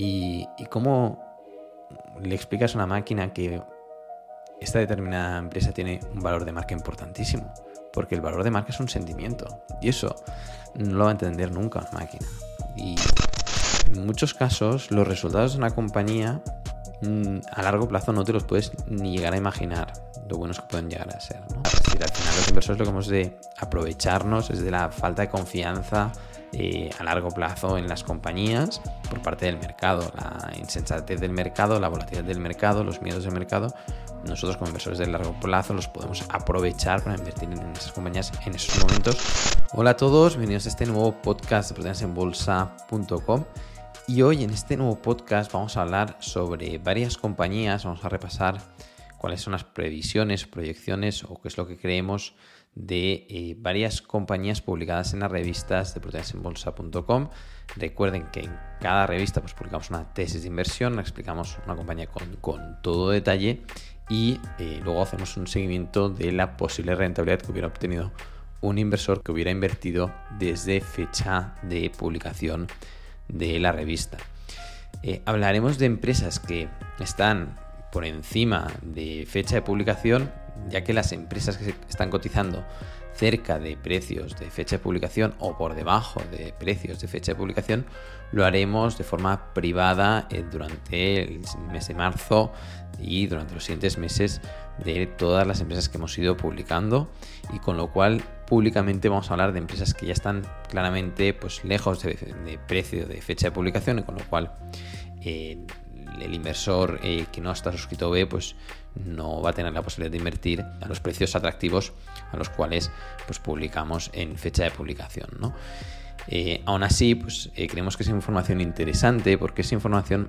¿Y, cómo le explicas a una máquina que esta determinada empresa tiene un valor de marca importantísimo? Porque el valor de marca es un sentimiento. Y eso no lo va a entender nunca una máquina. Y en muchos casos los resultados de una compañía mm, a largo plazo no te los puedes ni llegar a imaginar lo buenos que pueden llegar a ser. ¿no? Es decir, al final los inversores lo que hemos de aprovecharnos es de la falta de confianza a largo plazo en las compañías por parte del mercado, la insensatez del mercado, la volatilidad del mercado, los miedos del mercado. Nosotros como inversores de largo plazo los podemos aprovechar para invertir en esas compañías en esos momentos. Hola a todos, bienvenidos a este nuevo podcast de en bolsa.com. Y hoy en este nuevo podcast vamos a hablar sobre varias compañías, vamos a repasar cuáles son las previsiones, proyecciones o qué es lo que creemos de eh, varias compañías publicadas en las revistas de bolsa.com. Recuerden que en cada revista pues, publicamos una tesis de inversión, explicamos una compañía con, todo detalle y eh, luego hacemos un seguimiento de la posible rentabilidad que hubiera obtenido un inversor que hubiera invertido desde fecha de publicación de la revista. Eh, hablaremos de empresas que están por encima de fecha de publicación, ya que las empresas que están cotizando cerca de precios de fecha de publicación o por debajo de precios de fecha de publicación, lo haremos de forma privada eh, durante el mes de marzo y durante los siguientes meses de todas las empresas que hemos ido publicando. Y con lo cual públicamente vamos a hablar de empresas que ya están claramente pues lejos de, precio de fecha de publicación y con lo cual eh, el inversor eh, que no está suscrito B, pues no va a tener la posibilidad de invertir a los precios atractivos a los cuales pues, publicamos en fecha de publicación. ¿no? Eh, aún así, pues, eh, creemos que es información interesante porque es información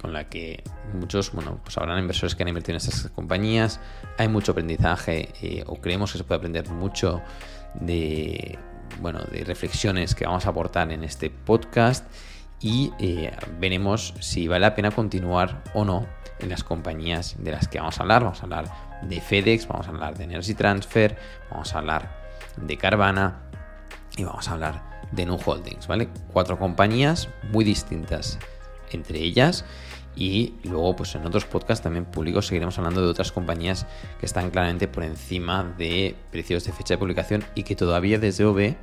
con la que muchos, bueno, pues habrán inversores que han invertido en estas compañías, hay mucho aprendizaje o creemos que se puede aprender mucho de, bueno, de reflexiones que vamos a aportar en este podcast y eh, veremos si vale la pena continuar o no en las compañías de las que vamos a hablar. Vamos a hablar de FedEx, vamos a hablar de Energy Transfer, vamos a hablar de Carvana y vamos a hablar de Nu Holdings, ¿vale? Cuatro compañías muy distintas entre ellas y luego pues en otros podcasts también públicos seguiremos hablando de otras compañías que están claramente por encima de precios de fecha de publicación y que todavía desde OB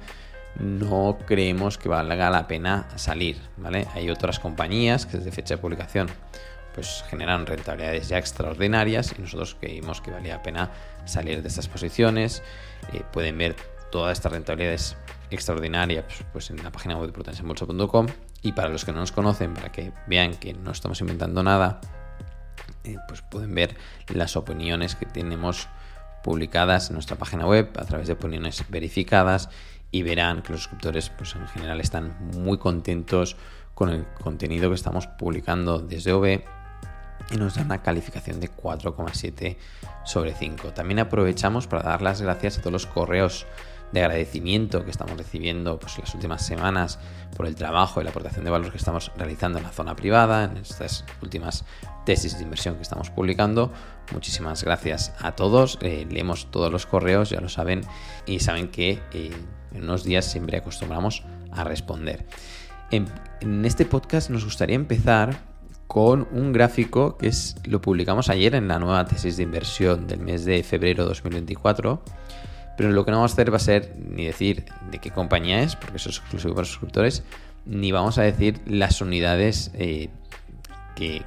no creemos que valga la pena salir, ¿vale? Hay otras compañías que desde fecha de publicación pues generan rentabilidades ya extraordinarias y nosotros creímos que valía la pena salir de estas posiciones. Eh, pueden ver todas estas rentabilidades extraordinarias pues, pues en la página web de prudensembolsa.com y para los que no nos conocen, para que vean que no estamos inventando nada, eh, pues pueden ver las opiniones que tenemos publicadas en nuestra página web a través de opiniones verificadas y verán que los suscriptores pues, en general están muy contentos con el contenido que estamos publicando desde OB y nos dan una calificación de 4,7 sobre 5. También aprovechamos para dar las gracias a todos los correos de agradecimiento que estamos recibiendo pues, las últimas semanas por el trabajo y la aportación de valor que estamos realizando en la zona privada, en estas últimas tesis de inversión que estamos publicando. Muchísimas gracias a todos. Eh, leemos todos los correos, ya lo saben, y saben que eh, en unos días siempre acostumbramos a responder. En, este podcast nos gustaría empezar con un gráfico que es, lo publicamos ayer en la nueva tesis de inversión del mes de febrero 2024 pero lo que no vamos a hacer va a ser ni decir de qué compañía es, porque eso es exclusivo para los suscriptores, ni vamos a decir las unidades eh, que,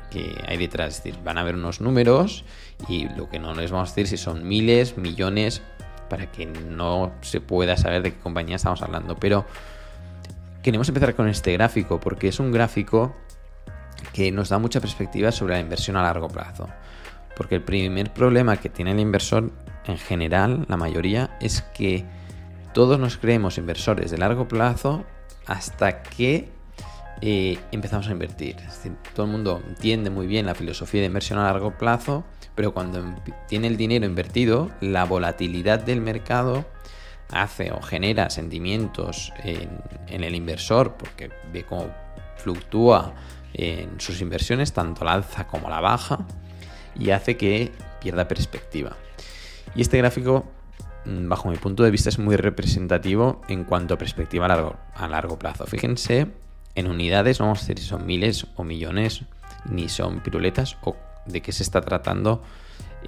hay detrás. Es decir, van a haber unos números y lo que no les vamos a decir si son miles, millones, para que no se pueda saber de qué compañía estamos hablando. Pero queremos empezar con este gráfico, porque es un gráfico que nos da mucha perspectiva sobre la inversión a largo plazo. Porque el primer problema que tiene el inversor en general, la mayoría, es que todos nos creemos inversores de largo plazo hasta que eh, empezamos a invertir. todo el mundo entiende muy bien la filosofía de inversión a largo plazo, pero cuando tiene el dinero invertido, la volatilidad del mercado hace o genera sentimientos en, en el inversor porque ve cómo fluctúa en sus inversiones, tanto la alza como la baja, y hace que pierda perspectiva. Y este gráfico, mm, bajo mi punto de vista, es muy representativo en cuanto a perspectiva a largo, a largo plazo. Fíjense en unidades, no vamos a decir si son miles o millones, ni son piruletas, o de qué se está tratando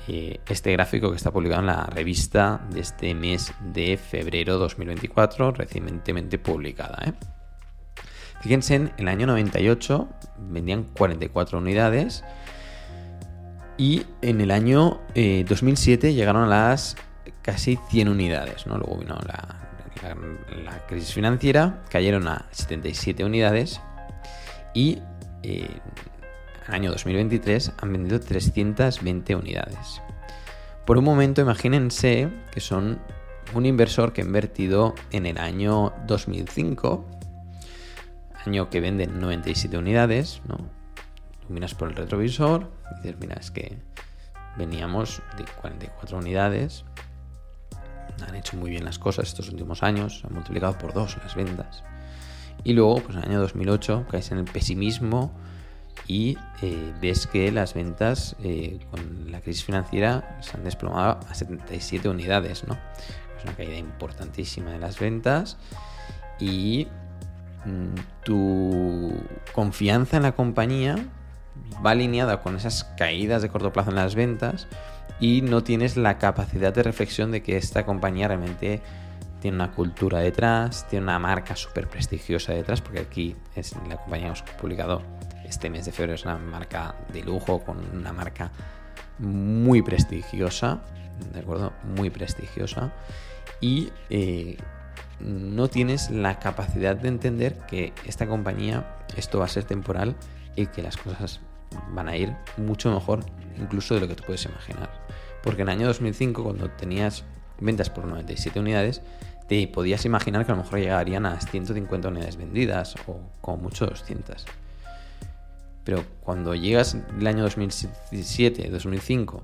eh, este gráfico que está publicado en la revista de este mes de febrero 2024, recientemente publicada. ¿eh? Fíjense, en el año 98 vendían 44 unidades y en el año 2007 eh, llegaron a las casi 100 unidades. ¿no? Luego vino la, la, crisis financiera, cayeron a 77 unidades y eh, el año 2023 han vendido 320 unidades. Por un momento imagínense que son un inversor que ha invertido en el año 2005, año que venden 97 unidades, ¿no? Tú miras por el retrovisor y dices, mira, es que veníamos de 44 unidades han hecho muy bien las cosas estos últimos años, han multiplicado por dos las ventas. Y luego, pues en el año 2008, caes en el pesimismo y eh, ves que las ventas eh, con la crisis financiera se han desplomado a 77 unidades, ¿no? Es una caída importantísima de las ventas y tu confianza en la compañía va alineada con esas caídas de corto plazo en las ventas y no tienes la capacidad de reflexión de que esta compañía realmente tiene una cultura detrás, tiene una marca súper prestigiosa detrás, porque aquí es la compañía que hemos publicado este mes de febrero, es una marca de lujo, con una marca muy prestigiosa, ¿de acuerdo? Muy prestigiosa. Y eh, no tienes la capacidad de entender que esta compañía, esto va a ser temporal y que las cosas van a ir mucho mejor incluso de lo que te puedes imaginar. Porque en el año 2005, cuando tenías ventas por 97 unidades, te podías imaginar que a lo mejor llegarían a 150 unidades vendidas o como mucho 200. Pero cuando llegas el año 2007, 2005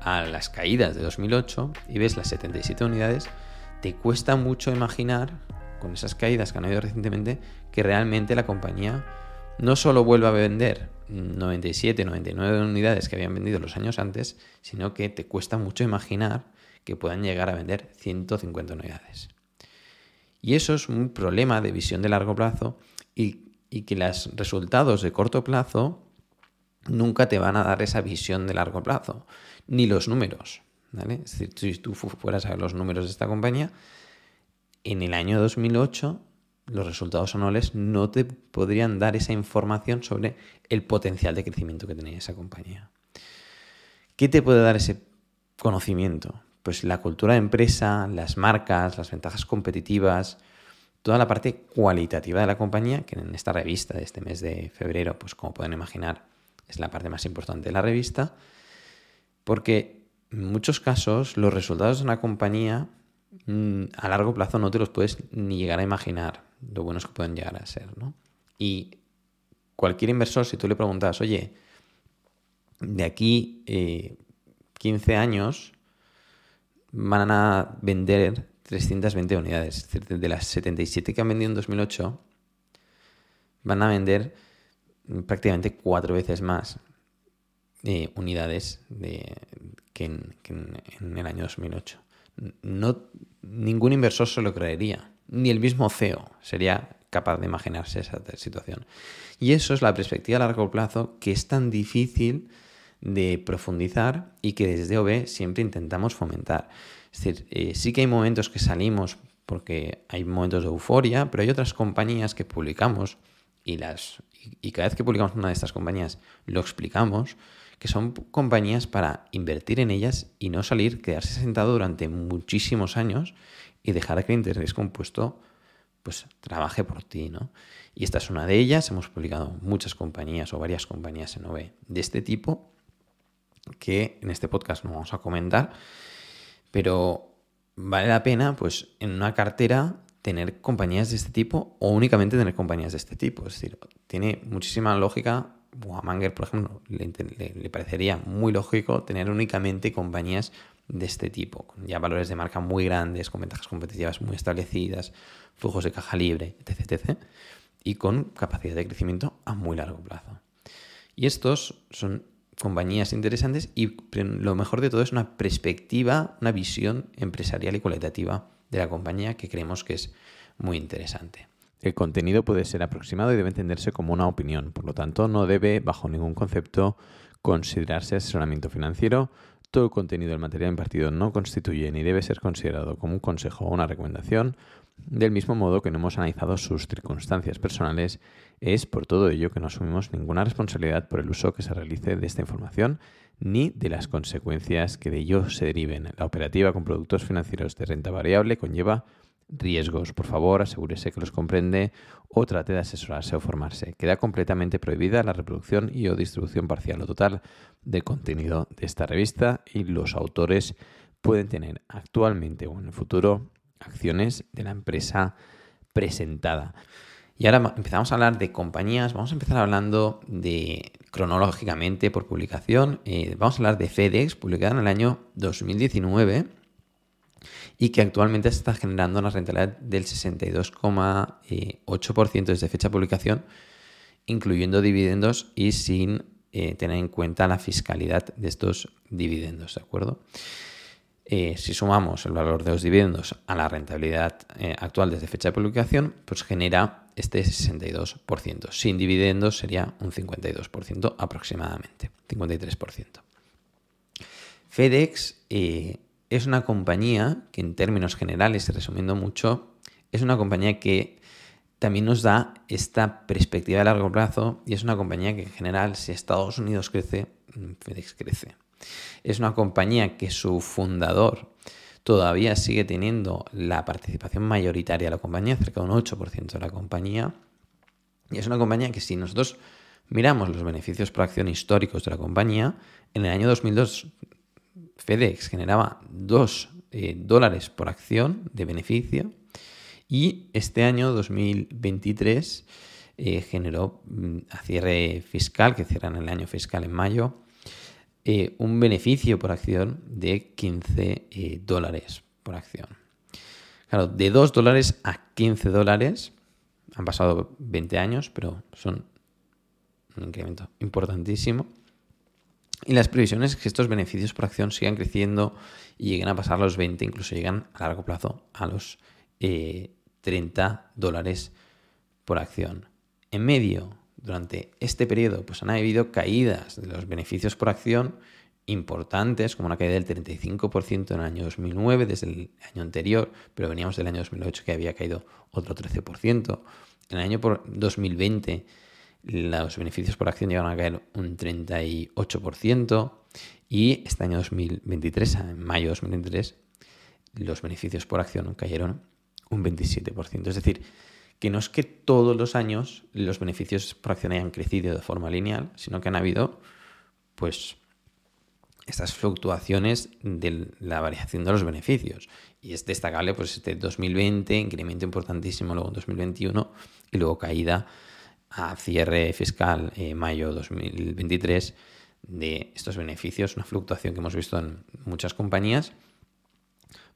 a las caídas de 2008 y ves las 77 unidades, te cuesta mucho imaginar, con esas caídas que han habido recientemente, que realmente la compañía no solo vuelve a vender 97, 99 unidades que habían vendido los años antes, sino que te cuesta mucho imaginar que puedan llegar a vender 150 unidades. Y eso es un problema de visión de largo plazo y, que los resultados de corto plazo nunca te van a dar esa visión de largo plazo, ni los números. Es decir, si tú fueras a ver los números de esta compañía, en el año 2008 los resultados anuales no te podrían dar esa información sobre el potencial de crecimiento que tenía esa compañía. ¿Qué te puede dar ese conocimiento? Pues la cultura de empresa, las marcas, las ventajas competitivas, toda la parte cualitativa de la compañía, que en esta revista de este mes de febrero, pues como pueden imaginar, es la parte más importante de la revista, porque en muchos casos los resultados de una compañía mm, a largo plazo no te los puedes ni llegar a imaginar lo buenos que pueden llegar a ser, ¿no? Y cualquier inversor, si tú le preguntas, oye, de aquí 15 eh, años van a vender 320 unidades. Es decir, de las 77 que han vendido en 2008, van a vender prácticamente cuatro veces más eh, unidades de, que, en, en, el año 2008. No, ningún inversor se lo creería ni el mismo CEO sería capaz de imaginarse esa situación. Y eso es la perspectiva a largo plazo que es tan difícil de profundizar y que desde OB siempre intentamos fomentar. Es decir, eh, sí que hay momentos que salimos porque hay momentos de euforia, pero hay otras compañías que publicamos y, las, y cada vez que publicamos una de estas compañías lo explicamos, que son compañías para invertir en ellas y no salir, quedarse sentado durante muchísimos años y dejar que el interés compuesto pues trabaje por ti, ¿no? Y esta es una de ellas, hemos publicado muchas compañías o varias compañías en OV de este tipo que en este podcast no vamos a comentar, pero vale la pena pues en una cartera tener compañías de este tipo o únicamente tener compañías de este tipo, es decir, tiene muchísima lógica a Manger, por ejemplo, le, parecería muy lógico tener únicamente compañías de este tipo, con ya valores de marca muy grandes, con ventajas competitivas muy establecidas, flujos de caja libre, etc, etc. Y con capacidad de crecimiento a muy largo plazo. Y estos son compañías interesantes y lo mejor de todo es una perspectiva, una visión empresarial y cualitativa de la compañía que creemos que es muy interesante. El contenido puede ser aproximado y debe entenderse como una opinión. Por lo tanto, no debe, bajo ningún concepto, considerarse asesoramiento financiero. Todo el contenido del material impartido no constituye ni debe ser considerado como un consejo o una recomendación. Del mismo modo que no hemos analizado sus circunstancias personales, es por todo ello que no asumimos ninguna responsabilidad por el uso que se realice de esta información ni de las consecuencias que de ello se deriven. La operativa con productos financieros de renta variable conlleva riesgos. Por favor, asegúrese que los comprende o trate de asesorarse o formarse. Queda completamente prohibida la reproducción y o distribución parcial o total de contenido de esta revista y los autores pueden tener actualmente o en el futuro acciones de la empresa presentada. Y ahora empezamos a hablar de compañías, vamos a empezar hablando de cronológicamente por publicación, eh, vamos a hablar de FedEx, publicada en el año 2019 y que actualmente está generando una rentabilidad del 62,8% desde fecha de publicación, incluyendo dividendos y sin eh, tener en cuenta la fiscalidad de estos dividendos, ¿de acuerdo? Eh, si sumamos el valor de los dividendos a la rentabilidad eh, actual desde fecha de publicación, pues genera este 62%. Sin dividendos sería un 52% aproximadamente, 53%. FedEx es una compañía que en términos generales, resumiendo mucho, es una compañía que también nos da esta perspectiva de largo plazo y es una compañía que en general, si Estados Unidos crece, FedEx crece. Es una compañía que su fundador todavía sigue teniendo la participación mayoritaria de la compañía, cerca de un 8% de la compañía. Y es una compañía que si nosotros miramos los beneficios por acción históricos de la compañía, en el año 2002 FedEx generaba 2 eh, dólares por acción de beneficio y este año 2023 eh, generó mm, a cierre fiscal, que cierran el año fiscal en mayo, eh, un beneficio por acción de 15 dólares por acción. Claro, de 2 dólares a 15 dólares han pasado 20 años, pero son un incremento importantísimo. Y las previsiones es que estos beneficios por acción sigan creciendo y lleguen a pasar los 20, incluso llegan a largo plazo a los 30 eh, dólares por acción. En medio, durante este periodo, pues han habido caídas de los beneficios por acción importantes, como una caída del 35% en el año 2009, desde el año anterior, pero veníamos del año 2008 que había caído otro 13%. En el año 2020 los beneficios por acción llegaron a caer un 38% y este año 2023, en mayo de 2023, los beneficios por acción cayeron un 27%. Es decir, que no es que todos los años los beneficios por acción hayan crecido de forma lineal, sino que han habido pues estas fluctuaciones de la variación de los beneficios. Y es destacable pues este 2020, incremento importantísimo luego en 2021 y luego caída a cierre fiscal eh, mayo 2023 de estos beneficios, una fluctuación que hemos visto en muchas compañías,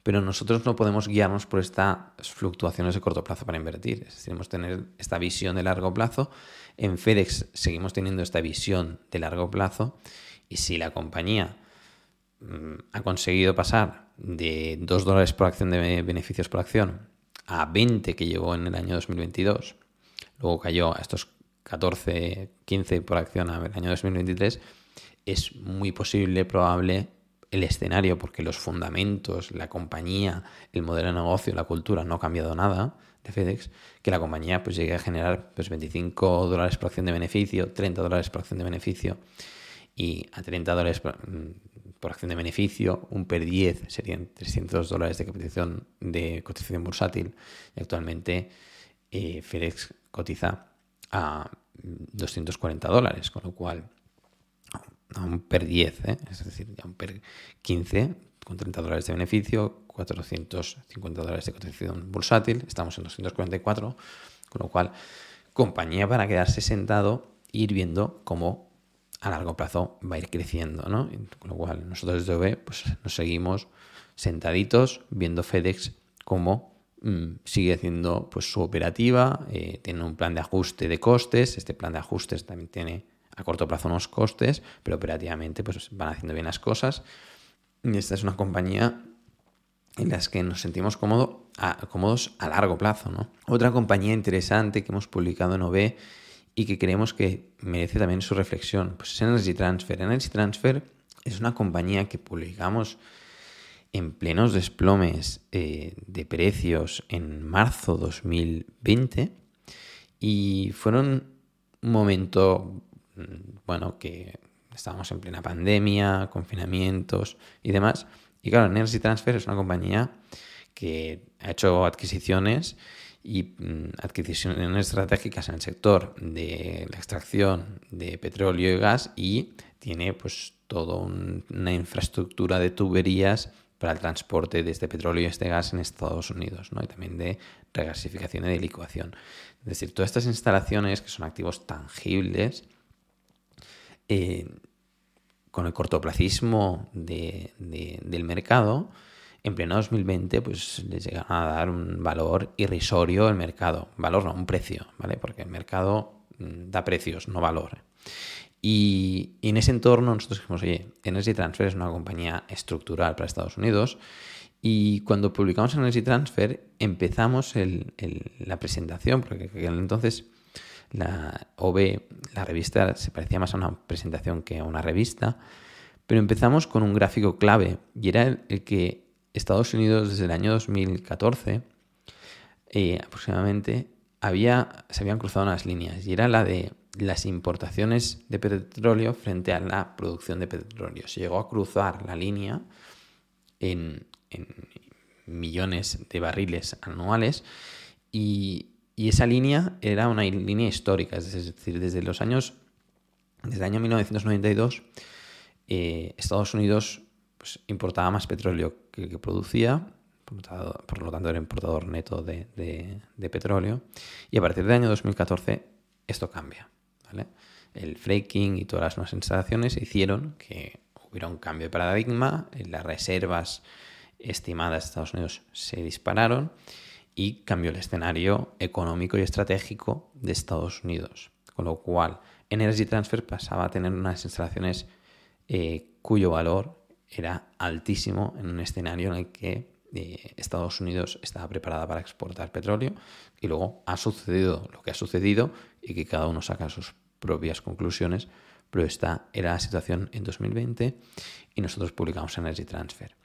pero nosotros no podemos guiarnos por estas fluctuaciones de corto plazo para invertir. Es decir, tenemos que tener esta visión de largo plazo. En FedEx seguimos teniendo esta visión de largo plazo y si la compañía mm, ha conseguido pasar de 2 dólares por acción de beneficios por acción a 20 que llegó en el año 2022 luego cayó a estos 14, 15 por acción el año 2023, es muy posible, probable el escenario, porque los fundamentos, la compañía, el modelo de negocio, la cultura no ha cambiado nada de FedEx, que la compañía pues llegue a generar pues 25 dólares por acción de beneficio, 30 dólares por acción de beneficio y a 30 dólares por, mm, acción de beneficio, un PER 10 serían 300 dólares de cotización, de cotización bursátil. Y actualmente eh, FedEx cotiza a 240 dólares, con lo cual a un PER 10, ¿eh? es decir, a un PER 15 con 30 dólares de beneficio, 450 dólares de cotización bursátil, estamos en 244, con lo cual compañía para quedarse sentado e ir viendo cómo a largo plazo va a ir creciendo, ¿no? Con lo cual nosotros desde OV pues, nos seguimos sentaditos viendo FedEx como Mm, sigue haciendo pues, su operativa, eh, tiene un plan de ajuste de costes, este plan de ajustes también tiene a corto plazo unos costes, pero operativamente pues, van haciendo bien las cosas. Y esta es una compañía en las que nos sentimos cómodo, cómodos a largo plazo. ¿no? Otra compañía interesante que hemos publicado en OB y que creemos que merece también su reflexión pues es Energy Transfer. Energy Transfer es una compañía que publicamos en plenos desplomes eh, de precios en marzo 2020 y fueron un momento, mm, bueno, que estábamos en plena pandemia, confinamientos y demás. Y claro, Energy Transfer es una compañía que ha hecho adquisiciones y mm, adquisiciones estratégicas en el sector de la extracción de petróleo y gas y tiene pues toda una infraestructura de tuberías para el transporte de este petróleo y este gas en Estados Unidos, ¿no? y también de regasificación y de licuación. Es decir, todas estas instalaciones que son activos tangibles, eh, con el cortoplacismo del mercado, en pleno 2020 pues les llegan a dar un valor irrisorio al mercado. Valor no, un precio, ¿vale? Porque el mercado mm, da precios, no valor. Y, en ese entorno nosotros dijimos, oye, Energy Transfer es una compañía estructural para Estados Unidos y cuando publicamos Energy Transfer empezamos la presentación, porque entonces la OB, la revista, se parecía más a una presentación que a una revista, pero empezamos con un gráfico clave y era el, que Estados Unidos desde el año 2014 eh, aproximadamente había, se habían cruzado unas líneas y era la de las importaciones de petróleo frente a la producción de petróleo. Se llegó a cruzar la línea en, millones de barriles anuales y, esa línea era una línea histórica, es decir, desde los años, desde el año 1992, eh, Estados Unidos pues, importaba más petróleo que que producía, por, lo tanto era importador neto de petróleo, y a partir del año 2014 esto cambia. El fracking y todas las nuevas instalaciones hicieron que hubiera un cambio de paradigma, las reservas estimadas de Estados Unidos se dispararon y cambió el escenario económico y estratégico de Estados Unidos. Con lo cual, Energy Transfer pasaba a tener unas instalaciones eh, cuyo valor era altísimo en un escenario en el que eh, Estados Unidos estaba preparada para exportar petróleo y luego ha sucedido lo que ha sucedido y que cada uno saca sus propias conclusiones, pero esta era la situación en 2020 y nosotros publicamos Energy Transfer.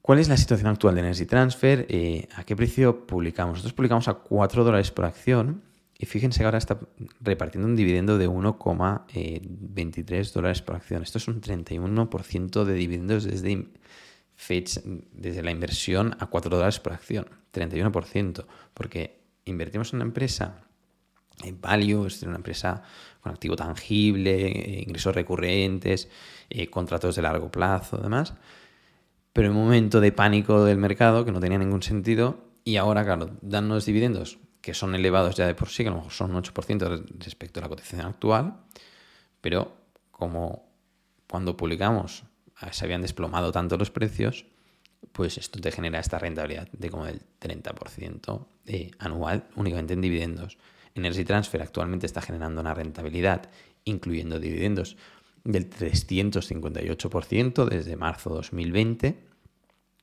¿Cuál es la situación actual de Energy Transfer? Eh, ¿A qué precio publicamos? Nosotros publicamos a 4 dólares por acción y fíjense que ahora está repartiendo un dividendo de 1,23 dólares por acción. Esto es un 31% de dividendos desde, desde la inversión a 4 dólares por acción. 31%, porque invertimos en una empresa value, es una empresa con activo tangible, eh, ingresos recurrentes, eh, contratos de largo plazo, demás. Pero en un momento de pánico del mercado que no tenía ningún sentido y ahora, claro, unos dividendos que son elevados ya de por sí, que a lo mejor son un 8% respecto a la cotización actual, pero como cuando publicamos ah, se habían desplomado tanto los precios, pues esto te genera esta rentabilidad de como del 30% eh, anual únicamente en dividendos. Energy Transfer actualmente está generando una rentabilidad, incluyendo dividendos, del 358% desde marzo 2020,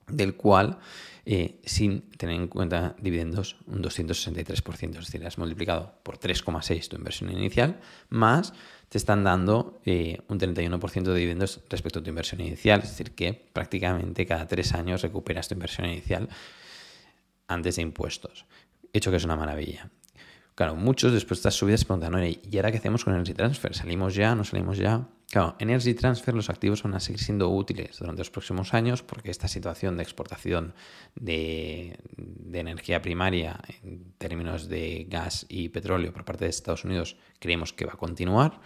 del cual, eh, sin tener en cuenta dividendos, un 263%. Es decir, has multiplicado por 3,6 tu inversión inicial, más te están dando eh, un 31% de dividendos respecto a tu inversión inicial. Es decir, que prácticamente cada tres años recuperas tu inversión inicial antes de impuestos. Hecho que es una maravilla. Claro, muchos después de estas subidas se preguntan, ¿y ahora qué hacemos con Energy Transfer? ¿Salimos ya? ¿No salimos ya? Claro, en Energy Transfer los activos van a seguir siendo útiles durante los próximos años porque esta situación de exportación de, energía primaria en términos de gas y petróleo por parte de Estados Unidos creemos que va a continuar.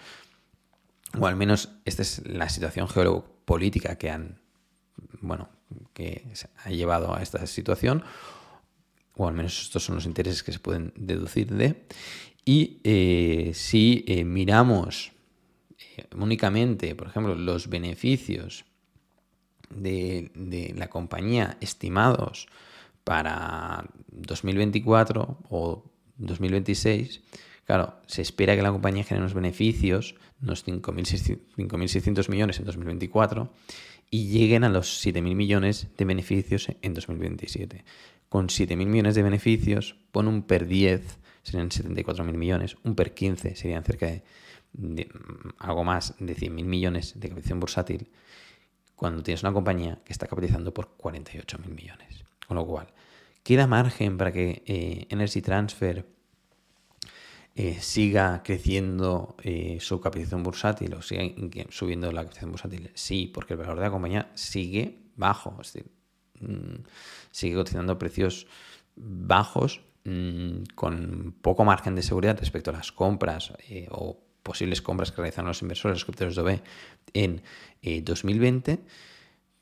O al menos esta es la situación geopolítica que han, bueno, que ha llevado a esta situación o al menos estos son los intereses que se pueden deducir de. Y eh, si eh, miramos eh, únicamente, por ejemplo, los beneficios de, de, la compañía estimados para 2024 o 2026, claro, se espera que la compañía genere unos beneficios, unos 5.600 millones en 2024 y lleguen a los 7.000 millones de beneficios en 2027. Con 7.000 millones de beneficios, pon un per 10, serían 74.000 millones, un per 15 serían cerca de, mm, algo más de 100.000 millones de capitalización bursátil, cuando tienes una compañía que está capitalizando por 48.000 millones. Con lo cual, queda margen para que eh, Energy Transfer eh, siga creciendo eh, su capitalización bursátil o siga subiendo la capitalización bursátil? Sí, porque el valor de la compañía sigue bajo, es decir, mm, sigue cotizando precios bajos mm, con poco margen de seguridad respecto a las compras eh, o posibles compras que realizan los inversores, los capitales de OB en 2020,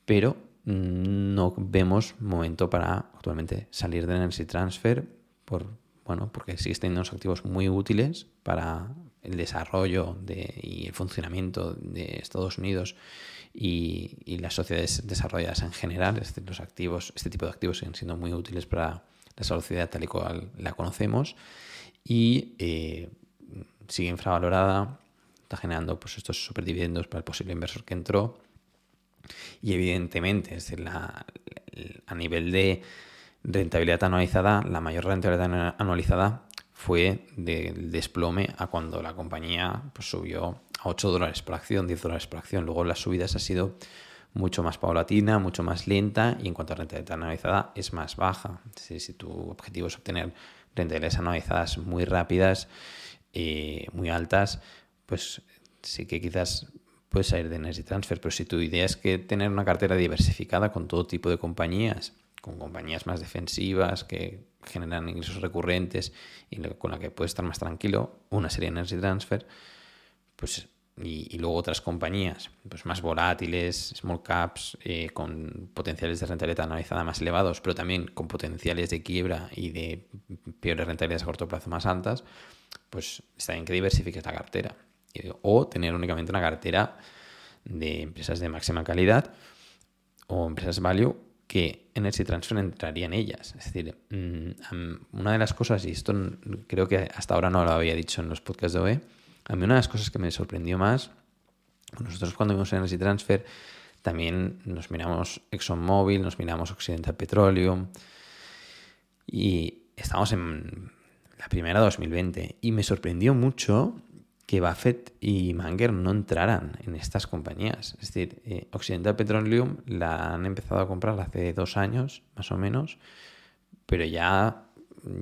pero mm, no vemos momento para actualmente salir de Energy Transfer por bueno, porque teniendo unos activos muy útiles para el desarrollo y el funcionamiento de Estados Unidos y, las sociedades desarrolladas en general. Es decir, los activos, este tipo de activos siguen siendo muy útiles para la sociedad tal y cual la conocemos y eh, sigue infravalorada, está generando pues, estos superdividendos para el posible inversor que entró. Y evidentemente, a nivel de rentabilidad anualizada, la mayor rentabilidad anualizada fue del desplome a cuando la compañía pues, subió a 8 dólares por acción, 10 dólares por acción. Luego las subidas ha sido mucho más paulatina, mucho más lenta y en cuanto a rentabilidad anualizada es más baja. Si, tu objetivo es obtener rentabilidades anualizadas muy rápidas, y eh, muy altas, pues sí que quizás puedes salir de Energy Transfer, pero si tu idea es que tener una cartera diversificada con todo tipo de compañías con compañías más defensivas que generan ingresos recurrentes y con la que puedes estar más tranquilo, una serie Energy Transfer, pues y, luego otras compañías pues más volátiles, small caps, eh, con potenciales de rentabilidad analizada más elevados, pero también con potenciales de quiebra y de peores rentabilidades a corto plazo más altas, pues está bien que diversifiques la cartera. O tener únicamente una cartera de empresas de máxima calidad o empresas value que Energy Transfer entraría en ellas. Es decir, mm, una de las cosas, y esto creo que hasta ahora no lo había dicho en los podcasts de OE, a mí una de las cosas que me sorprendió más, nosotros cuando vimos Energy Transfer también nos miramos ExxonMobil, nos miramos Occidental Petroleum y estamos en la primera 2020 y me sorprendió mucho que Buffett y Manger no entraran en estas compañías. Es decir, eh, Occidental Petroleum la han empezado a comprar hace dos años, más o menos, pero ya,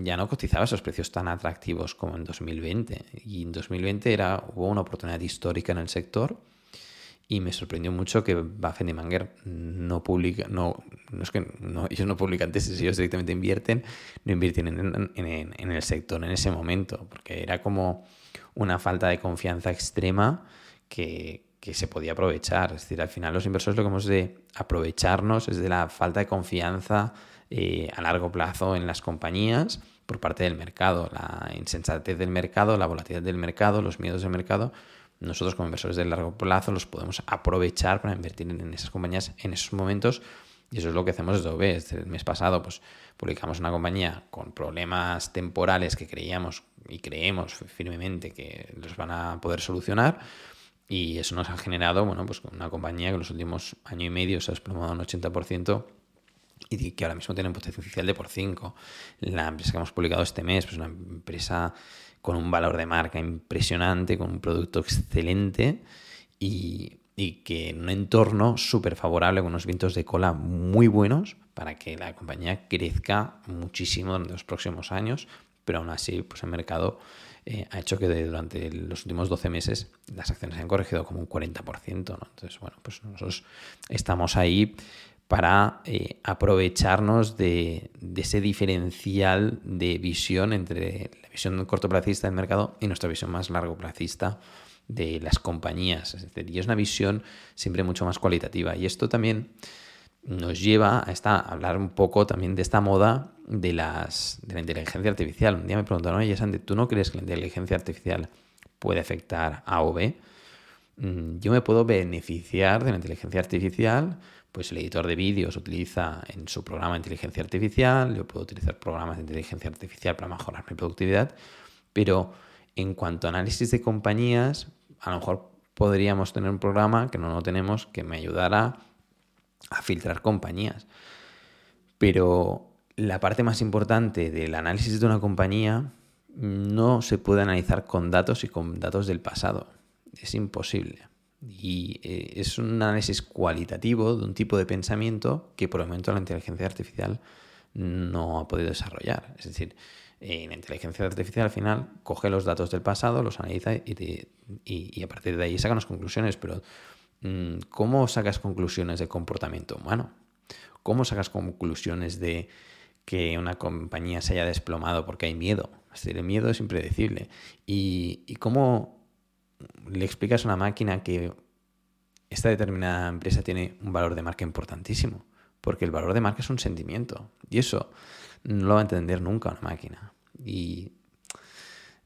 ya no cotizaba esos precios tan atractivos como en 2020. Y en 2020 era, hubo una oportunidad histórica en el sector y me sorprendió mucho que Buffett y Manger no publican, no, no es que ellos no publican tesis, ellos directamente invierten, no invierten en, en el sector en ese momento, porque era como una falta de confianza extrema que, se podía aprovechar. Es decir, al final los inversores lo que hemos de aprovecharnos es de la falta de confianza eh, a largo plazo en las compañías por parte del mercado, la insensatez del mercado, la volatilidad del mercado, los miedos del mercado. Nosotros como inversores de largo plazo los podemos aprovechar para invertir en esas compañías en esos momentos y eso es lo que hacemos desde OB. El mes pasado pues, publicamos una compañía con problemas temporales que creíamos y creemos firmemente que los van a poder solucionar. Y eso nos ha generado, bueno, pues una compañía que en los últimos año y medio se ha desplomado un 80% y que ahora mismo tiene un potencial de por 5. La empresa que hemos publicado este mes, pues una empresa con un valor de marca impresionante, con un producto excelente y, y que en un entorno súper favorable, con unos vientos de cola muy buenos para que la compañía crezca muchísimo en los próximos años, pero aún así pues el mercado eh, ha hecho que durante los últimos 12 meses las acciones se han corregido como un 40%. ¿no? Entonces, bueno, pues nosotros estamos ahí para eh, aprovecharnos de, ese diferencial de visión entre la visión cortoplacista del mercado y nuestra visión más largoplacista de las compañías. Es decir, y es una visión siempre mucho más cualitativa. Y esto también nos lleva a, esta, hablar un poco también de esta moda de, las, de la inteligencia artificial. Un día me preguntaron, oye, Sandy, ¿tú no crees que la inteligencia artificial puede afectar a OB? Mm, yo me puedo beneficiar de la inteligencia artificial, pues el editor de vídeos utiliza en su programa inteligencia artificial, yo puedo utilizar programas de inteligencia artificial para mejorar mi productividad, pero en cuanto a análisis de compañías, a lo mejor podríamos tener un programa que no lo tenemos que me ayudara a filtrar compañías. Pero la parte más importante del análisis de una compañía no se puede analizar con datos y con datos del pasado. Es imposible. Y eh, es un análisis cualitativo de un tipo de pensamiento que por el momento la inteligencia artificial no ha podido desarrollar. Es decir, en la inteligencia artificial al final coge los datos del pasado, los analiza y, a partir de ahí saca las conclusiones. Pero mm, ¿cómo sacas conclusiones de comportamiento humano? ¿Cómo sacas conclusiones de que una compañía se haya desplomado porque hay miedo? Es el miedo es impredecible. ¿Y, y cómo le explicas a una máquina que esta determinada empresa tiene un valor de marca importantísimo? Porque el valor de marca es un sentimiento. Y eso no lo va a entender nunca una máquina. Y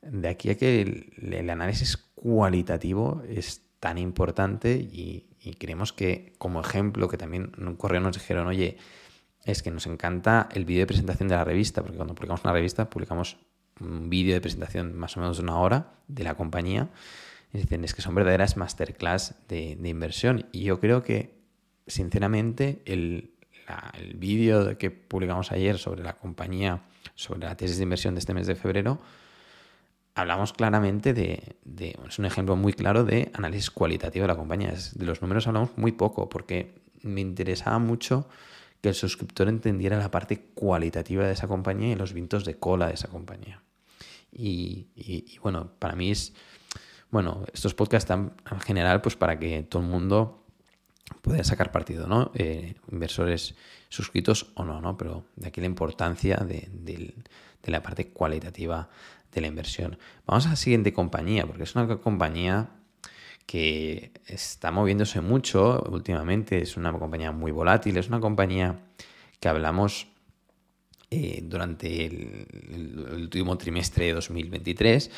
de aquí a que el, análisis cualitativo es tan importante y, creemos que como ejemplo, que también en un correo nos dijeron, oye, es que nos encanta el vídeo de presentación de la revista, porque cuando publicamos una revista publicamos un vídeo de presentación más o menos de una hora de la compañía. Y dicen, es que son verdaderas masterclass de, de inversión. Y yo creo que, sinceramente, el, el vídeo que publicamos ayer sobre la compañía, sobre la tesis de inversión de este mes de febrero, hablamos claramente de, es un ejemplo muy claro de análisis cualitativo de la compañía. De los números hablamos muy poco porque me interesaba mucho que el suscriptor entendiera la parte cualitativa de esa compañía y los vientos de cola de esa compañía. Y, bueno, para mí es, bueno, estos podcasts están en general pues para que todo el mundo puede sacar partido, ¿no? Eh, inversores suscritos o no, ¿no? Pero de aquí la importancia de, la parte cualitativa de la inversión. Vamos a la siguiente compañía, porque es una compañía que está moviéndose mucho últimamente, es una compañía muy volátil, es una compañía que hablamos eh, durante el, último trimestre de 2023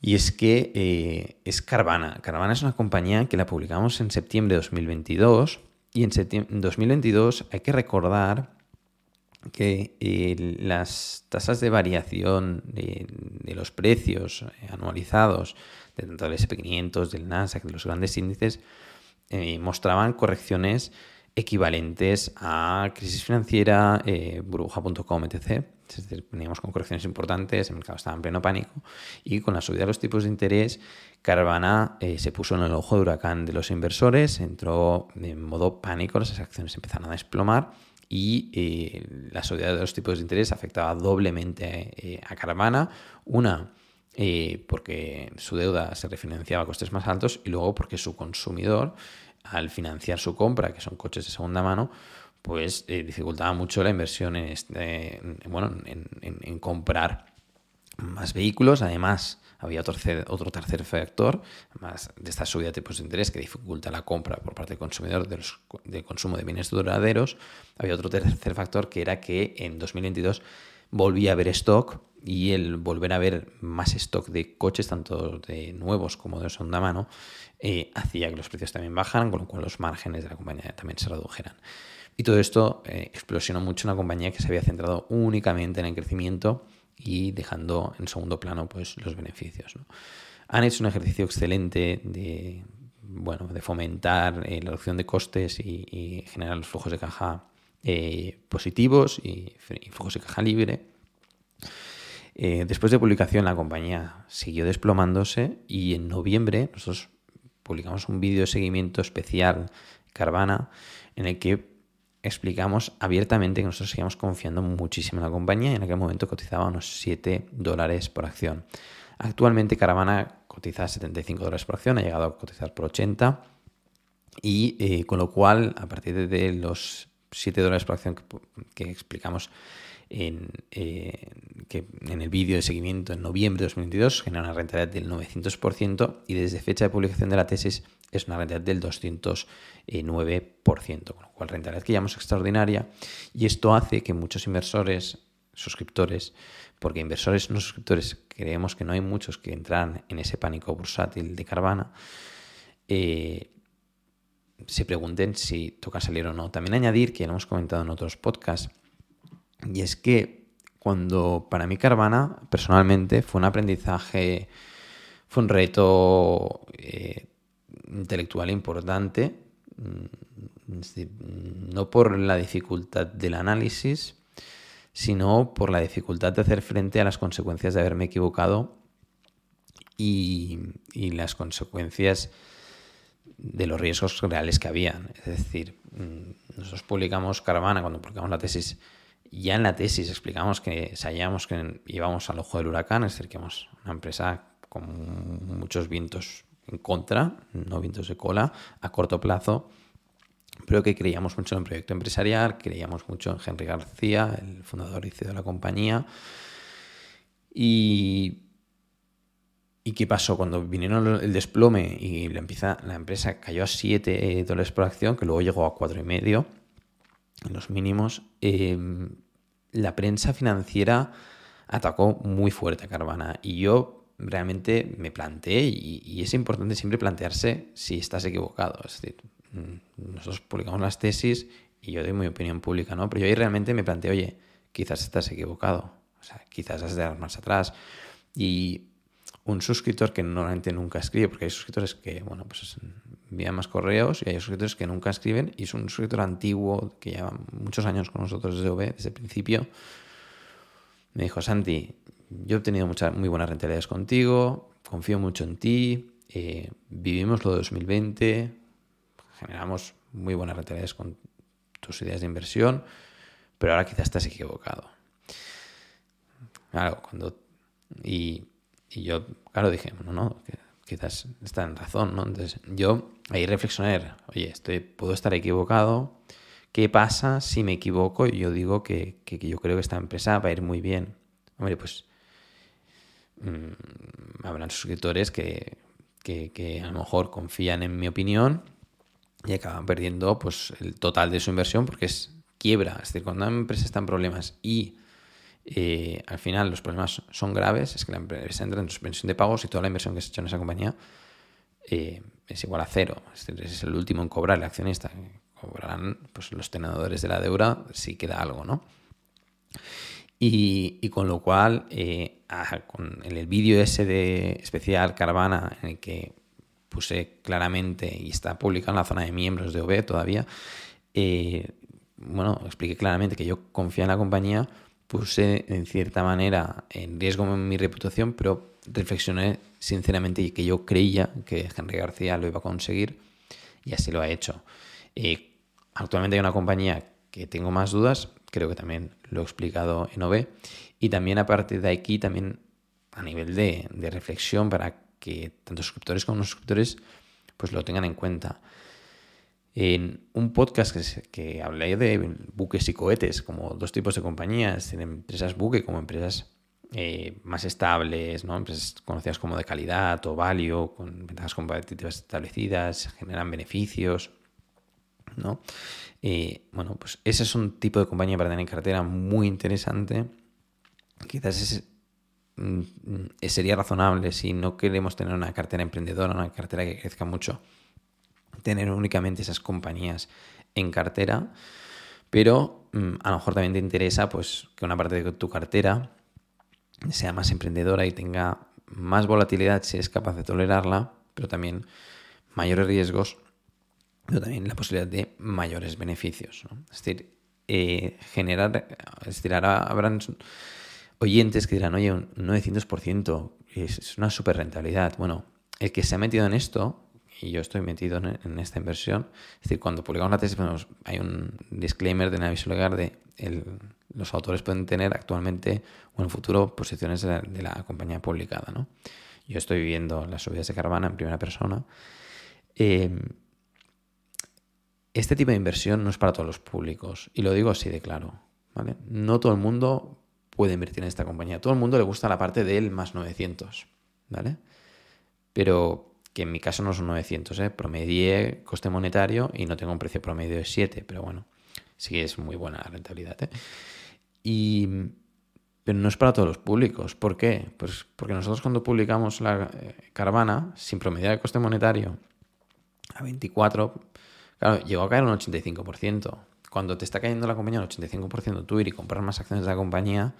y es que eh, es Carvana. Carvana es una compañía que la publicamos en septiembre de 2022. Y en, 2022 hay que recordar que eh, las tasas de variación de, los precios eh, anualizados de tanto del SP500, del Nasdaq, de los grandes índices, mostraban correcciones equivalentes a crisis financiera, burbuja.com, etc. Es decir, veníamos con correcciones importantes, el mercado estaba en pleno pánico y con la subida de los tipos de interés, Carvana eh, se puso en el ojo de huracán de los inversores, entró en modo pánico, las acciones empezaron a desplomar y eh, la subida de los tipos de interés afectaba doblemente eh, a Carvana. Una, porque su deuda se refinanciaba a costes más altos y luego porque su consumidor, al financiar su compra, que son coches de segunda mano, pues eh, dificultaba mucho la inversión en, este, bueno, en, comprar más vehículos. Además, había otro tercer, otro tercer factor, más de esta subida de tipos de interés que dificulta la compra por parte del consumidor de, consumo de bienes duraderos. Había otro tercer factor que era que en 2022 volvía a haber stock y el volver a ver más stock de coches, tanto de nuevos como de segunda mano, eh, hacía que los precios también bajaran, con lo cual los márgenes de la compañía también se redujeran. Y todo esto eh, explosionó mucho una compañía que se había centrado únicamente en el crecimiento y dejando en segundo plano pues, los beneficios. Han hecho un ejercicio excelente de, bueno, de fomentar eh, la reducción de costes y, generar los flujos de caja positivos y, flujos de caja libre. después de publicación la compañía siguió desplomándose y en noviembre nosotros publicamos un vídeo de seguimiento especial Carvana en el que explicamos abiertamente que nosotros seguíamos confiando muchísimo en la compañía y en aquel momento cotizaba unos 7 dólares por acción. Actualmente Caravana cotiza 75 dólares por acción, ha llegado a cotizar por 80 y eh, con lo cual a partir de los 7 dólares por acción que, explicamos en, eh, que en el vídeo de seguimiento en noviembre de 2022 genera una rentabilidad del 900% y desde fecha de publicación de la tesis es una rentabilidad del 209%, con lo cual rentabilidad que llamamos extraordinaria y esto hace que muchos inversores, suscriptores, porque inversores no suscriptores creemos que no hay muchos que entran en ese pánico bursátil de Carvana, eh, se pregunten si toca salir o no. También añadir, que ya lo hemos comentado en otros podcasts, y es que cuando para mí Carvana personalmente fue un aprendizaje, fue un reto eh, intelectual importante. Mm, no por la dificultad del análisis, sino por la dificultad de hacer frente a las consecuencias de haberme equivocado y, las consecuencias de los riesgos reales que habían. Es decir, mm, nosotros publicamos Caravana cuando publicamos la tesis. Ya en la tesis explicamos que sabíamos que íbamos al ojo del huracán, es decir, que una empresa con muchos vientos en contra, no vientos de cola, a corto plazo, pero que creíamos mucho en el proyecto empresarial, creíamos mucho en Henry García, el fundador y CEO de la compañía. Y, ¿Y qué pasó? Cuando vinieron el desplome y la, empieza, la empresa cayó a 7 dólares por acción, que luego llegó a 4,5 en los mínimos, em, la prensa financiera atacó muy fuerte a Carvana. Y yo realmente me planteé, y, es importante siempre plantearse si estás equivocado. Es decir, mm, nosotros publicamos las tesis y yo doy mi opinión pública, ¿no? Pero yo ahí realmente me planteé, oye, quizás estás equivocado. O sea, quizás has de dar más atrás. Y un suscriptor que normalmente nunca escribe, porque hay suscriptores que, bueno, pues envían más correos y hay suscriptores que nunca escriben y es un suscriptor antiguo que lleva muchos años con nosotros desde OV, desde el principio. Me dijo, Santi, yo he obtenido muchas, muy buenas rentabilidades contigo, confío mucho en ti, eh, vivimos lo de 2020, generamos muy buenas rentabilidades con tus ideas de inversión, pero ahora quizás estás equivocado. Claro, cuando... Y, yo, claro, dije, no, no, quizás está en razón, ¿no? Entonces yo ahí reflexioné, oye, puedo estar equivocado, ¿qué pasa si me equivoco y yo digo que, yo creo que esta empresa va a ir muy bien? Hombre, pues Mm, habrán suscriptores que, que, a lo mejor confían en mi opinión y acaban perdiendo pues, el total de su inversión porque es quiebra. Es decir, cuando una empresa está en problemas y eh, al final los problemas son graves, es que la empresa entra en suspensión de pagos y toda la inversión que se ha hecho en esa compañía eh, es igual a cero. Es, es el último en cobrar el accionista. Cobrarán pues, los tenedores de la deuda si queda algo, ¿no? Y, con lo cual, eh, con el vídeo ese de especial Caravana, en el que puse claramente, y está publicado en la zona de miembros de OB todavía, eh, bueno, expliqué claramente que yo confía en la compañía, puse en cierta manera en riesgo mi reputación, pero reflexioné sinceramente que yo creía que Henry García lo iba a conseguir y así lo ha hecho. Actualmente hay una compañía que tengo más dudas, creo que también lo he explicado en OB. Y también a partir de aquí, también a nivel de, reflexión para que tanto suscriptores como no suscriptores pues lo tengan en cuenta. En un podcast que, que hablé de buques y cohetes, como dos tipos de compañías, en empresas buque como empresas eh, más estables, ¿no? empresas conocidas como de calidad o value, con ventajas competitivas establecidas, generan beneficios, ¿no? Eh, bueno, pues ese es un tipo de compañía para tener en cartera muy interesante. Quizás mm, sería razonable si no queremos tener una cartera emprendedora, una cartera que crezca mucho, tener únicamente esas compañías en cartera. Pero mm, a lo mejor también te interesa pues, que una parte de tu cartera sea más emprendedora y tenga más volatilidad si es capaz de tolerarla, pero también mayores riesgos pero también la posibilidad de mayores beneficios. Es decir, eh, generar, es decir, ahora habrán oyentes que dirán, oye, un 900% es, una super rentabilidad. Bueno, el que se ha metido en esto, y yo estoy metido en, esta inversión, es decir, cuando publicamos la tesis, hay un disclaimer de aviso legal de los autores pueden tener actualmente o en el futuro posiciones de la, compañía publicada. ¿no? Yo estoy viviendo las subidas de caravana en primera persona. Eh, este tipo de inversión no es para todos los públicos. Y lo digo así de claro. ¿vale? No todo el mundo puede invertir en esta compañía. Todo el mundo le gusta la parte del más 900. ¿Vale? Pero que en mi caso no son 900. ¿eh? Promedié coste monetario y no tengo un precio promedio de 7. Pero bueno, sí es muy buena la rentabilidad. ¿eh? Y, pero no es para todos los públicos. ¿Por qué? Pues porque nosotros cuando publicamos la eh, caravana, sin promediar el coste monetario a 24, Claro, llegó a caer un 85%. Cuando te está cayendo la compañía un 85%, tú ir y comprar más acciones de la compañía,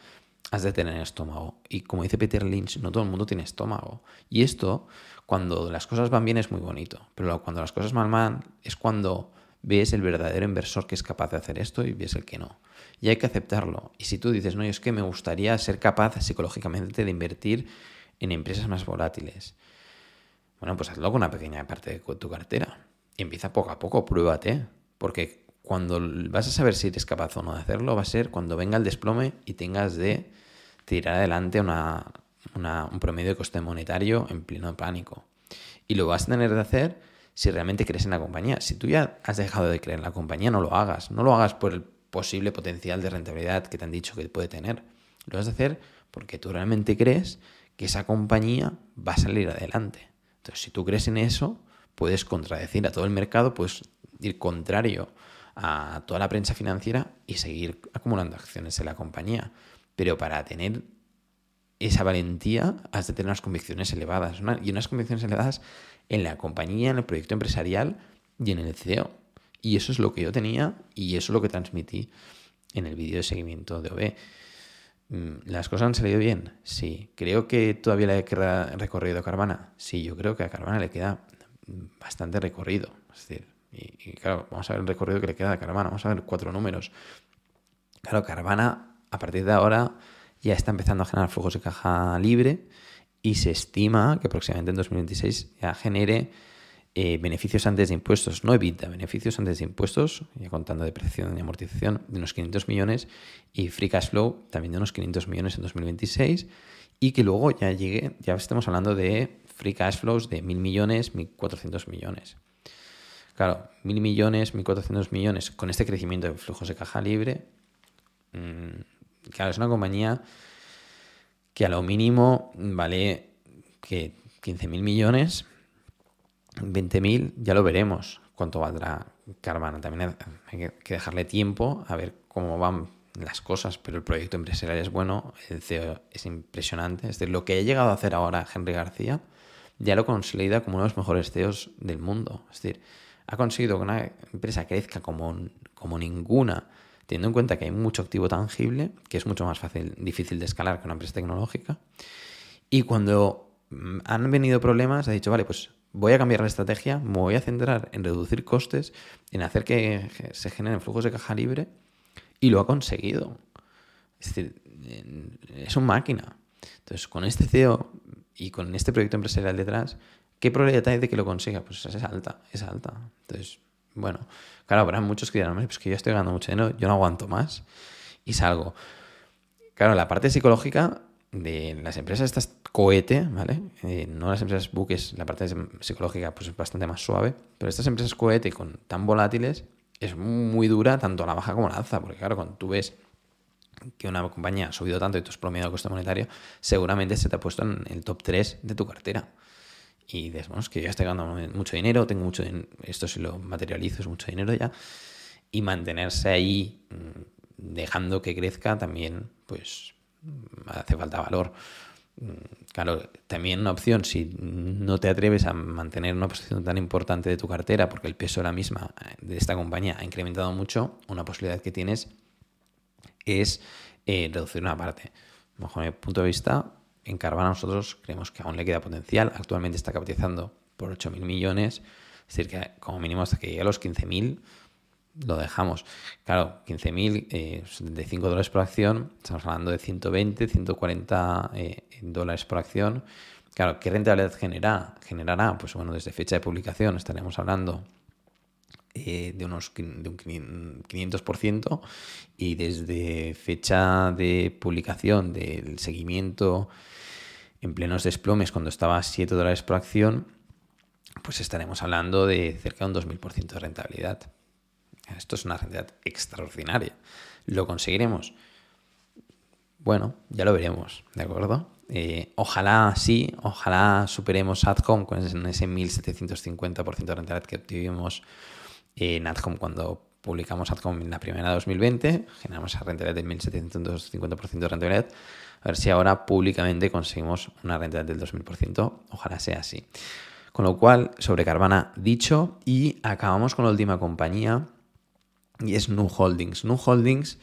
has de tener estómago. Y como dice Peter Lynch, no todo el mundo tiene estómago. Y esto, cuando las cosas van bien, es muy bonito. Pero cuando las cosas van mal, es cuando ves el verdadero inversor que es capaz de hacer esto y ves el que no. Y hay que aceptarlo. Y si tú dices, no, es que me gustaría ser capaz psicológicamente de invertir en empresas más volátiles. Bueno, pues hazlo con una pequeña parte de tu cartera. Y empieza poco a poco, pruébate. Porque cuando vas a saber si eres capaz o no de hacerlo, va a ser cuando venga el desplome y tengas de tirar adelante un promedio de coste monetario en pleno pánico. Y lo vas a tener de hacer si realmente crees en la compañía. Si tú ya has dejado de creer en la compañía, no lo hagas. No lo hagas por el posible potencial de rentabilidad que te han dicho que puede tener. Lo vas a hacer porque tú realmente crees que esa compañía va a salir adelante. Entonces, si tú crees en eso, puedes contradecir a todo el mercado, puedes ir contrario a toda la prensa financiera y seguir acumulando acciones en la compañía. Pero para tener esa valentía has de tener unas convicciones elevadas. y unas convicciones elevadas en la compañía, en el proyecto empresarial y en el CEO. Y eso es lo que yo tenía y eso es lo que transmití en el vídeo de seguimiento de OB. Mm, ¿Las cosas han salido bien? Sí. ¿Creo que todavía le queda recorrido a Carvana? Sí, yo creo que a Carvana le queda bastante recorrido. Es decir, y, claro, vamos a ver el recorrido que le queda a Carvana. Vamos a ver cuatro números. Claro, Carvana a partir de ahora ya está empezando a generar flujos de caja libre y se estima que próximamente en 2026 ya genere eh, beneficios antes de impuestos, no evita beneficios antes de impuestos, ya contando depreciación y amortización, de unos 500 millones y free cash flow también de unos 500 millones en 2026 y que luego ya llegue, ya estamos hablando de free cash flows de 1.000 millones, 1.400 millones. Claro, 1.000 millones, 1.400 millones con este crecimiento de flujos de caja libre, mm, claro, es una compañía que a lo mínimo vale que 15.000 millones, 20.000, ya lo veremos cuánto valdrá Carvana. También hay que dejarle tiempo a ver cómo van las cosas, pero el proyecto empresarial es bueno, el CEO es impresionante. Es decir, lo que ha llegado a hacer ahora Henry García ya lo consolida como uno de los mejores CEOs del mundo. Es decir, ha conseguido que una empresa crezca como, como ninguna teniendo en cuenta que hay mucho activo tangible, que es mucho más fácil, difícil de escalar que una empresa tecnológica. Y cuando mm, han venido problemas, ha dicho, vale, pues voy a cambiar la estrategia, me voy a centrar en reducir costes, en hacer que se generen flujos de caja libre, y lo ha conseguido. Es decir, es una máquina. Entonces, con este CEO y con este proyecto empresarial detrás, ¿qué probabilidad hay de que lo consiga? Pues es alta, es alta. Entonces, bueno, claro, habrá muchos que dirán, pues que yo estoy ganando mucho dinero, yo no aguanto más y salgo. Claro, la parte psicológica de las empresas estas cohete, ¿vale? Eh, no las empresas buques, la parte psicológica pues es bastante más suave, pero estas empresas cohete con tan volátiles es muy dura tanto a la baja como a la alza, porque claro, cuando tú ves que una compañía ha subido tanto y tú has promedio de coste monetario, seguramente se te ha puesto en el top 3 de tu cartera y dices, que ya estoy ganando mucho dinero, tengo mucho esto si lo materializo es mucho dinero ya, y mantenerse ahí mm, dejando que crezca también, pues hace falta valor. Mm, claro, también una opción, si no te atreves a mantener una posición tan importante de tu cartera, porque el peso la misma de esta compañía ha incrementado mucho, una posibilidad que tienes es eh, reducir una parte. Bajo mi punto de vista, en Carvana nosotros creemos que aún le queda potencial. Actualmente está capitalizando por 8.000 millones. Es decir, que como mínimo hasta que llegue a los 15.000 lo dejamos. Claro, 15.000, eh, 75 dólares por acción. Estamos hablando de 120, 140 eh, dólares por acción. Claro, ¿qué rentabilidad genera? generará? Pues bueno, desde fecha de publicación estaremos hablando eh, de unos de un 500% y desde fecha de publicación del seguimiento en plenos desplomes cuando estaba a 7 dólares por acción, pues estaremos hablando de cerca de un 2000% de rentabilidad. Esto es una rentabilidad extraordinaria. ¿Lo conseguiremos? Bueno, ya lo veremos, ¿de acuerdo? Eh, ojalá sí, ojalá superemos Adcom con ese 1750% de rentabilidad que obtuvimos en Adcom cuando publicamos Adcom en la primera de 2020, generamos esa rentabilidad del 1750% de rentabilidad a ver si ahora públicamente conseguimos una renta del 2000%. Ojalá sea así. Con lo cual, sobre Carvana dicho, y acabamos con la última compañía, y es Nu Holdings. Nu Holdings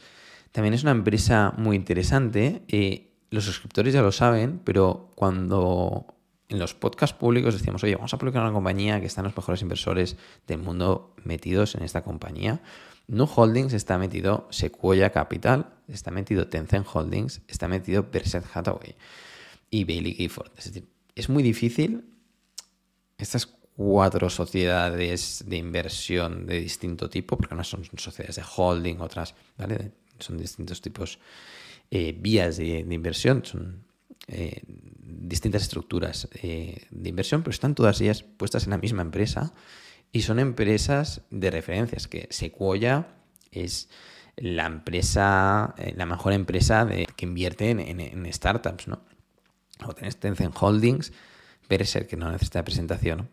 también es una empresa muy interesante. Eh, los suscriptores ya lo saben, pero cuando en los podcasts públicos decíamos, oye, vamos a publicar una compañía que están los mejores inversores del mundo metidos en esta compañía. Nu Holdings está metido Sequoia Capital, está metido Tencent Holdings, está metido Berkshire Hathaway y Bailey Gifford. Es decir, es muy difícil estas cuatro sociedades de inversión de distinto tipo, porque no son sociedades de holding, otras, ¿vale? Son distintos tipos, eh, vías de, inversión, son eh, distintas estructuras eh, de inversión, pero están todas ellas puestas en la misma empresa y son empresas de referencias, que Sequoia es la empresa, la mejor empresa de, que invierte en, startups, ¿no? O tenés Tencent Holdings, Berser, que no necesita presentación,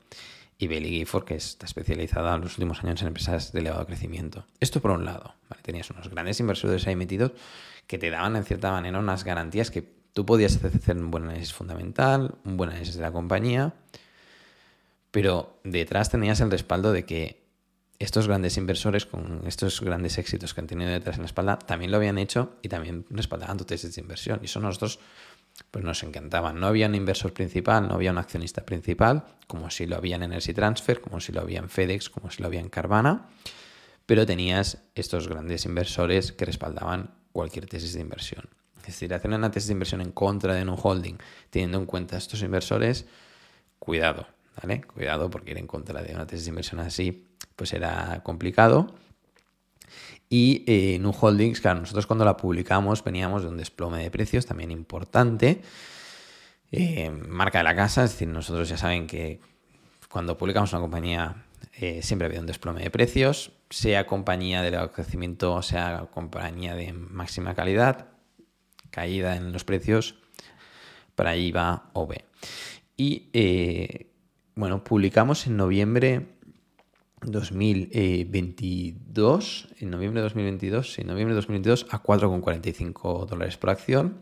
y Bailey Gifford, que está especializada en los últimos años en empresas de elevado crecimiento. Esto por un lado, tenías unos grandes inversores ahí metidos que te daban en cierta manera unas garantías que tú podías hacer un buen análisis fundamental, un buen análisis de la compañía, pero detrás tenías el respaldo de que estos grandes inversores con estos grandes éxitos que han tenido detrás en la espalda también lo habían hecho y también respaldaban tu tesis de inversión. Y eso nosotros pues nos encantaban. No había un inversor principal, no había un accionista principal, como si lo había en Energy Transfer, como si lo había en FedEx, como si lo había en Carvana, pero tenías estos grandes inversores que respaldaban cualquier tesis de inversión. Es decir, hacer una tesis de inversión en contra de un holding, teniendo en cuenta estos inversores, cuidado, Cuidado porque ir en contra de una tesis de inversión así, pues era complicado. Y eh, en un holdings, claro, nosotros cuando la publicamos veníamos de un desplome de precios también importante. Eh, marca de la casa, es decir, nosotros ya saben que cuando publicamos una compañía eh, siempre ha habido un desplome de precios, sea compañía de crecimiento, sea compañía de máxima calidad, caída en los precios para IVA o B. Y bueno, publicamos en noviembre 2022, en noviembre de 2022, en noviembre de 2022 a 4,45 dólares por acción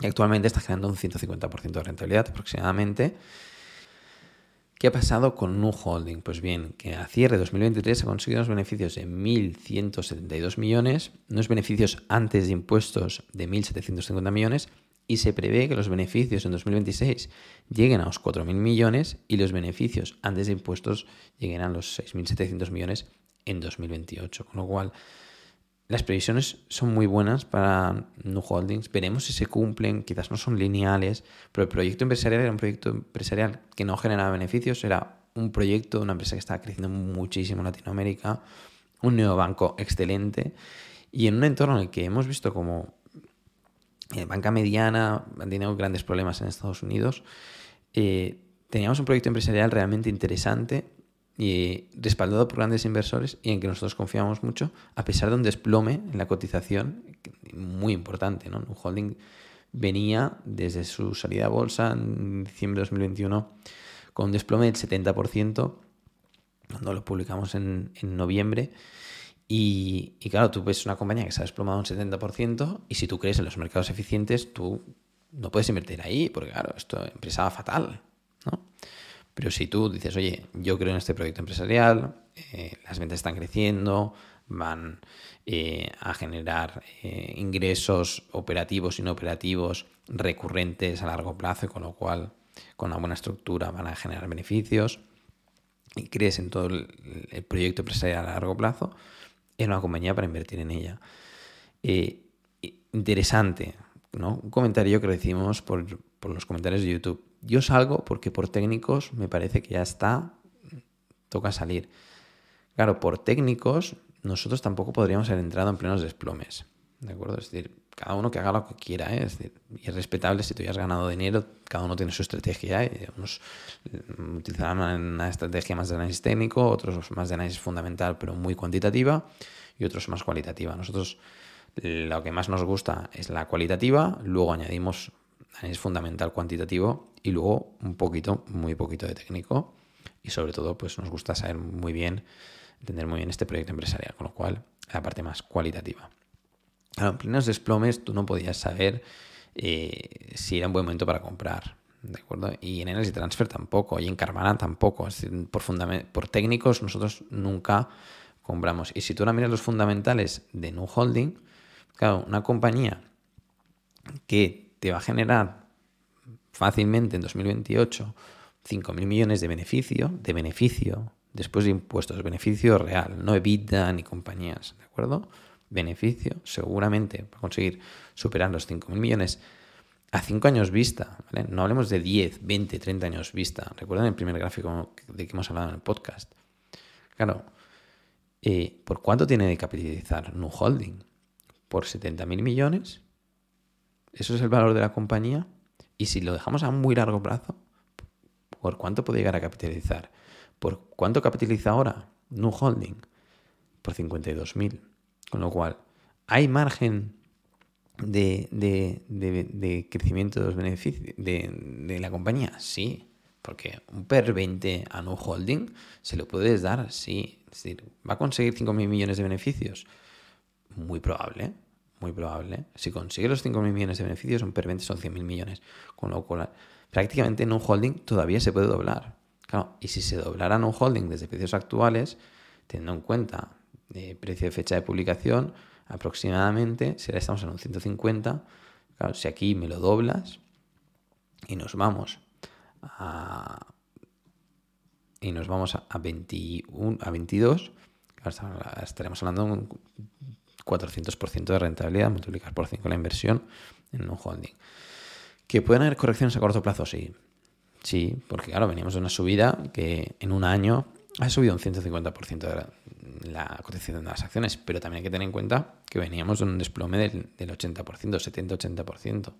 y actualmente está generando un 150% de rentabilidad aproximadamente. ¿Qué ha pasado con Nu Holding? Pues bien, que a cierre de 2023 ha conseguido unos beneficios de 1.172 millones, unos beneficios antes de impuestos de 1.750 millones y se prevé que los beneficios en 2026 lleguen a los 4.000 millones y los beneficios antes de impuestos lleguen a los 6.700 millones en 2028. Con lo cual, las previsiones son muy buenas para Nu Holdings. Veremos si se cumplen, quizás no son lineales, pero el proyecto empresarial era un proyecto empresarial que no generaba beneficios, era un proyecto una empresa que estaba creciendo muchísimo en Latinoamérica, un neobanco excelente y en un entorno en el que hemos visto como eh, banca mediana, han grandes problemas en Estados Unidos. Eh, teníamos un proyecto empresarial realmente interesante y respaldado por grandes inversores y en que nosotros confiamos mucho, a pesar de un desplome en la cotización muy importante. ¿no? Un holding venía desde su salida a bolsa en diciembre de 2021 con un desplome del 70%, cuando lo publicamos en noviembre. Y, claro, tú ves una compañía que se ha desplomado un 70% y si tú crees en los mercados eficientes, tú no puedes invertir ahí, porque claro, esto empresa fatal, ¿no? Pero si tú dices, oye, yo creo en este proyecto empresarial, eh, las ventas están creciendo, van eh, a generar eh, ingresos operativos y no operativos recurrentes a largo plazo, con lo cual, con una buena estructura, van a generar beneficios, y crees en todo el proyecto empresarial a largo plazo, es una compañía para invertir en ella. Eh, interesante, ¿no? Un comentario que recibimos por, los comentarios de YouTube. Yo salgo porque por técnicos me parece que ya está, toca salir. Claro, por técnicos nosotros tampoco podríamos haber entrado en plenos desplomes, ¿de acuerdo? Es decir, cada uno que haga lo que quiera, ¿eh? es, decir, y es respetable si tú ya has ganado dinero, cada uno tiene su estrategia, unos utilizarán una estrategia más de análisis técnico, otros más de análisis fundamental pero muy cuantitativa y otros más cualitativa. Nosotros lo que más nos gusta es la cualitativa, luego añadimos análisis fundamental cuantitativo y luego un poquito, muy poquito de técnico y sobre todo pues nos gusta saber muy bien, entender muy bien este proyecto empresarial, con lo cual la parte más cualitativa. Claro, en plenos desplomes tú no podías saber eh, si era un buen momento para comprar. ¿De acuerdo? Y en Energy Transfer tampoco, y en Carvana tampoco. Es decir, por, técnicos nosotros nunca compramos. Y si tú ahora miras los fundamentales de New Holding, claro, una compañía que te va a generar fácilmente en 2028 5.000 millones de beneficio, de beneficio, después de impuestos, beneficio real, no EBITDA ni compañías, ¿de acuerdo? Beneficio, seguramente va a conseguir superar los 5.000 millones a 5 años vista, ¿vale? No hablemos de 10, 20, 30 años vista. Recuerden el primer gráfico de que hemos hablado en el podcast. Claro, eh, ¿por cuánto tiene de capitalizar Nu Holding? ¿Por 70.000 millones? ¿Eso es el valor de la compañía? Y si lo dejamos a muy largo plazo, ¿por cuánto puede llegar a capitalizar? ¿Por cuánto capitaliza ahora Nu Holding? Por 52.000. Con lo cual, ¿hay margen de, de, crecimiento de los beneficios de, la compañía? Sí, porque un PER 20 a Nu Holding se lo puedes dar, sí. Es decir, ¿va a conseguir 5.000 millones de beneficios? Muy probable, muy probable. Si consigue los 5.000 millones de beneficios, un PER 20 son 100.000 millones. Con lo cual, prácticamente en un holding todavía se puede doblar. Claro, y si se doblara en un holding desde precios actuales, teniendo en cuenta eh, precio de fecha de publicación, aproximadamente, si estamos en un 150, claro, si aquí me lo doblas y nos vamos a y nos vamos a, 21, a 22, estaremos hablando de un 400% de rentabilidad, multiplicar por 5 la inversión en un holding. ¿Que pueden haber correcciones a corto plazo? Sí. Sí, porque claro, veníamos de una subida que en un año ha subido un 150% de la, cotización de las acciones, pero también hay que tener en cuenta que veníamos de un desplome del, 80%, 70-80%.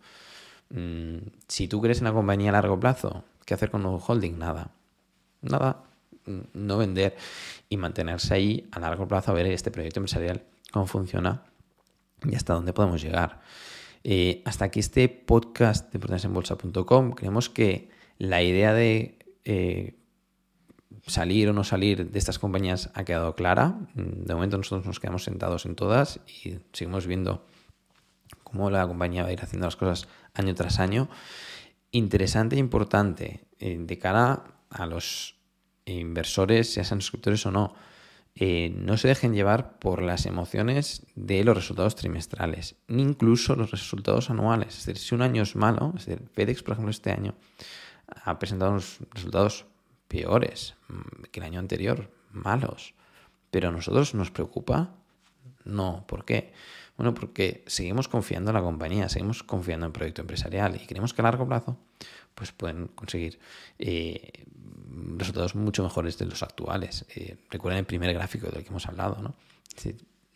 Mm, si tú crees en la compañía a largo plazo, ¿qué hacer con un holding? Nada. Nada. Mm, no vender y mantenerse ahí a largo plazo a ver este proyecto empresarial, cómo funciona y hasta dónde podemos llegar. Eh, hasta aquí este podcast de bolsa.com. Creemos que la idea de eh, salir o no salir de estas compañías ha quedado clara. De momento nosotros nos quedamos sentados en todas y seguimos viendo cómo la compañía va a ir haciendo las cosas año tras año. Interesante e importante eh, de cara a los inversores, ya sean suscriptores o no eh, no se dejen llevar por las emociones de los resultados trimestrales, ni incluso los resultados anuales. Es decir, si un año es malo, FedEx, por ejemplo, este año ha presentado unos resultados peores mm, que el año anterior, malos. Pero a nosotros nos preocupa. No, ¿por qué? Bueno, porque seguimos confiando en la compañía, seguimos confiando en el proyecto empresarial y creemos que a largo plazo pues pueden conseguir eh, resultados mucho mejores de los actuales. Eh, recuerden el primer gráfico del que hemos hablado, ¿no?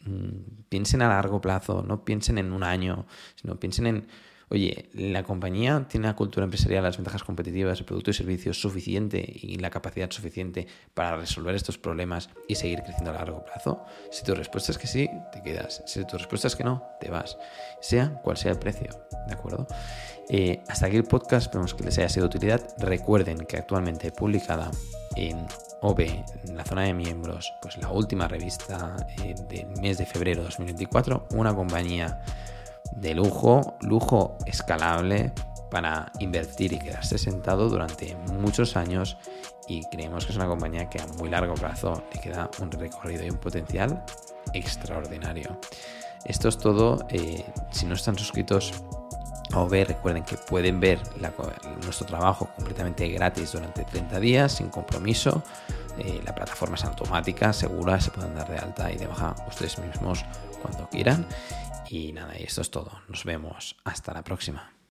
Mm, piensen a largo plazo, no piensen en un año, sino piensen en, oye, la compañía tiene la cultura empresarial, las ventajas competitivas, el producto y servicio suficiente y la capacidad suficiente para resolver estos problemas y seguir creciendo a largo plazo. Si tu respuesta es que sí, te quedas. Si tu respuesta es que no, te vas. Sea cual sea el precio, ¿de acuerdo? Eh, hasta aquí el podcast, esperemos que les haya sido de utilidad. Recuerden que actualmente publicada en OB, en la zona de miembros, pues la última revista eh, del mes de febrero de 2024, una compañía de lujo, lujo escalable para invertir y quedarse sentado durante muchos años y creemos que es una compañía que a muy largo plazo le queda un recorrido y un potencial extraordinario. Esto es todo. Eh, si no están suscritos, o ver, recuerden que pueden ver nuestro trabajo completamente gratis durante 30 días, sin compromiso. Eh, la plataforma es automática, segura, se pueden dar de alta y de baja ustedes mismos cuando quieran. Y nada, y esto es todo. Nos vemos. Hasta la próxima.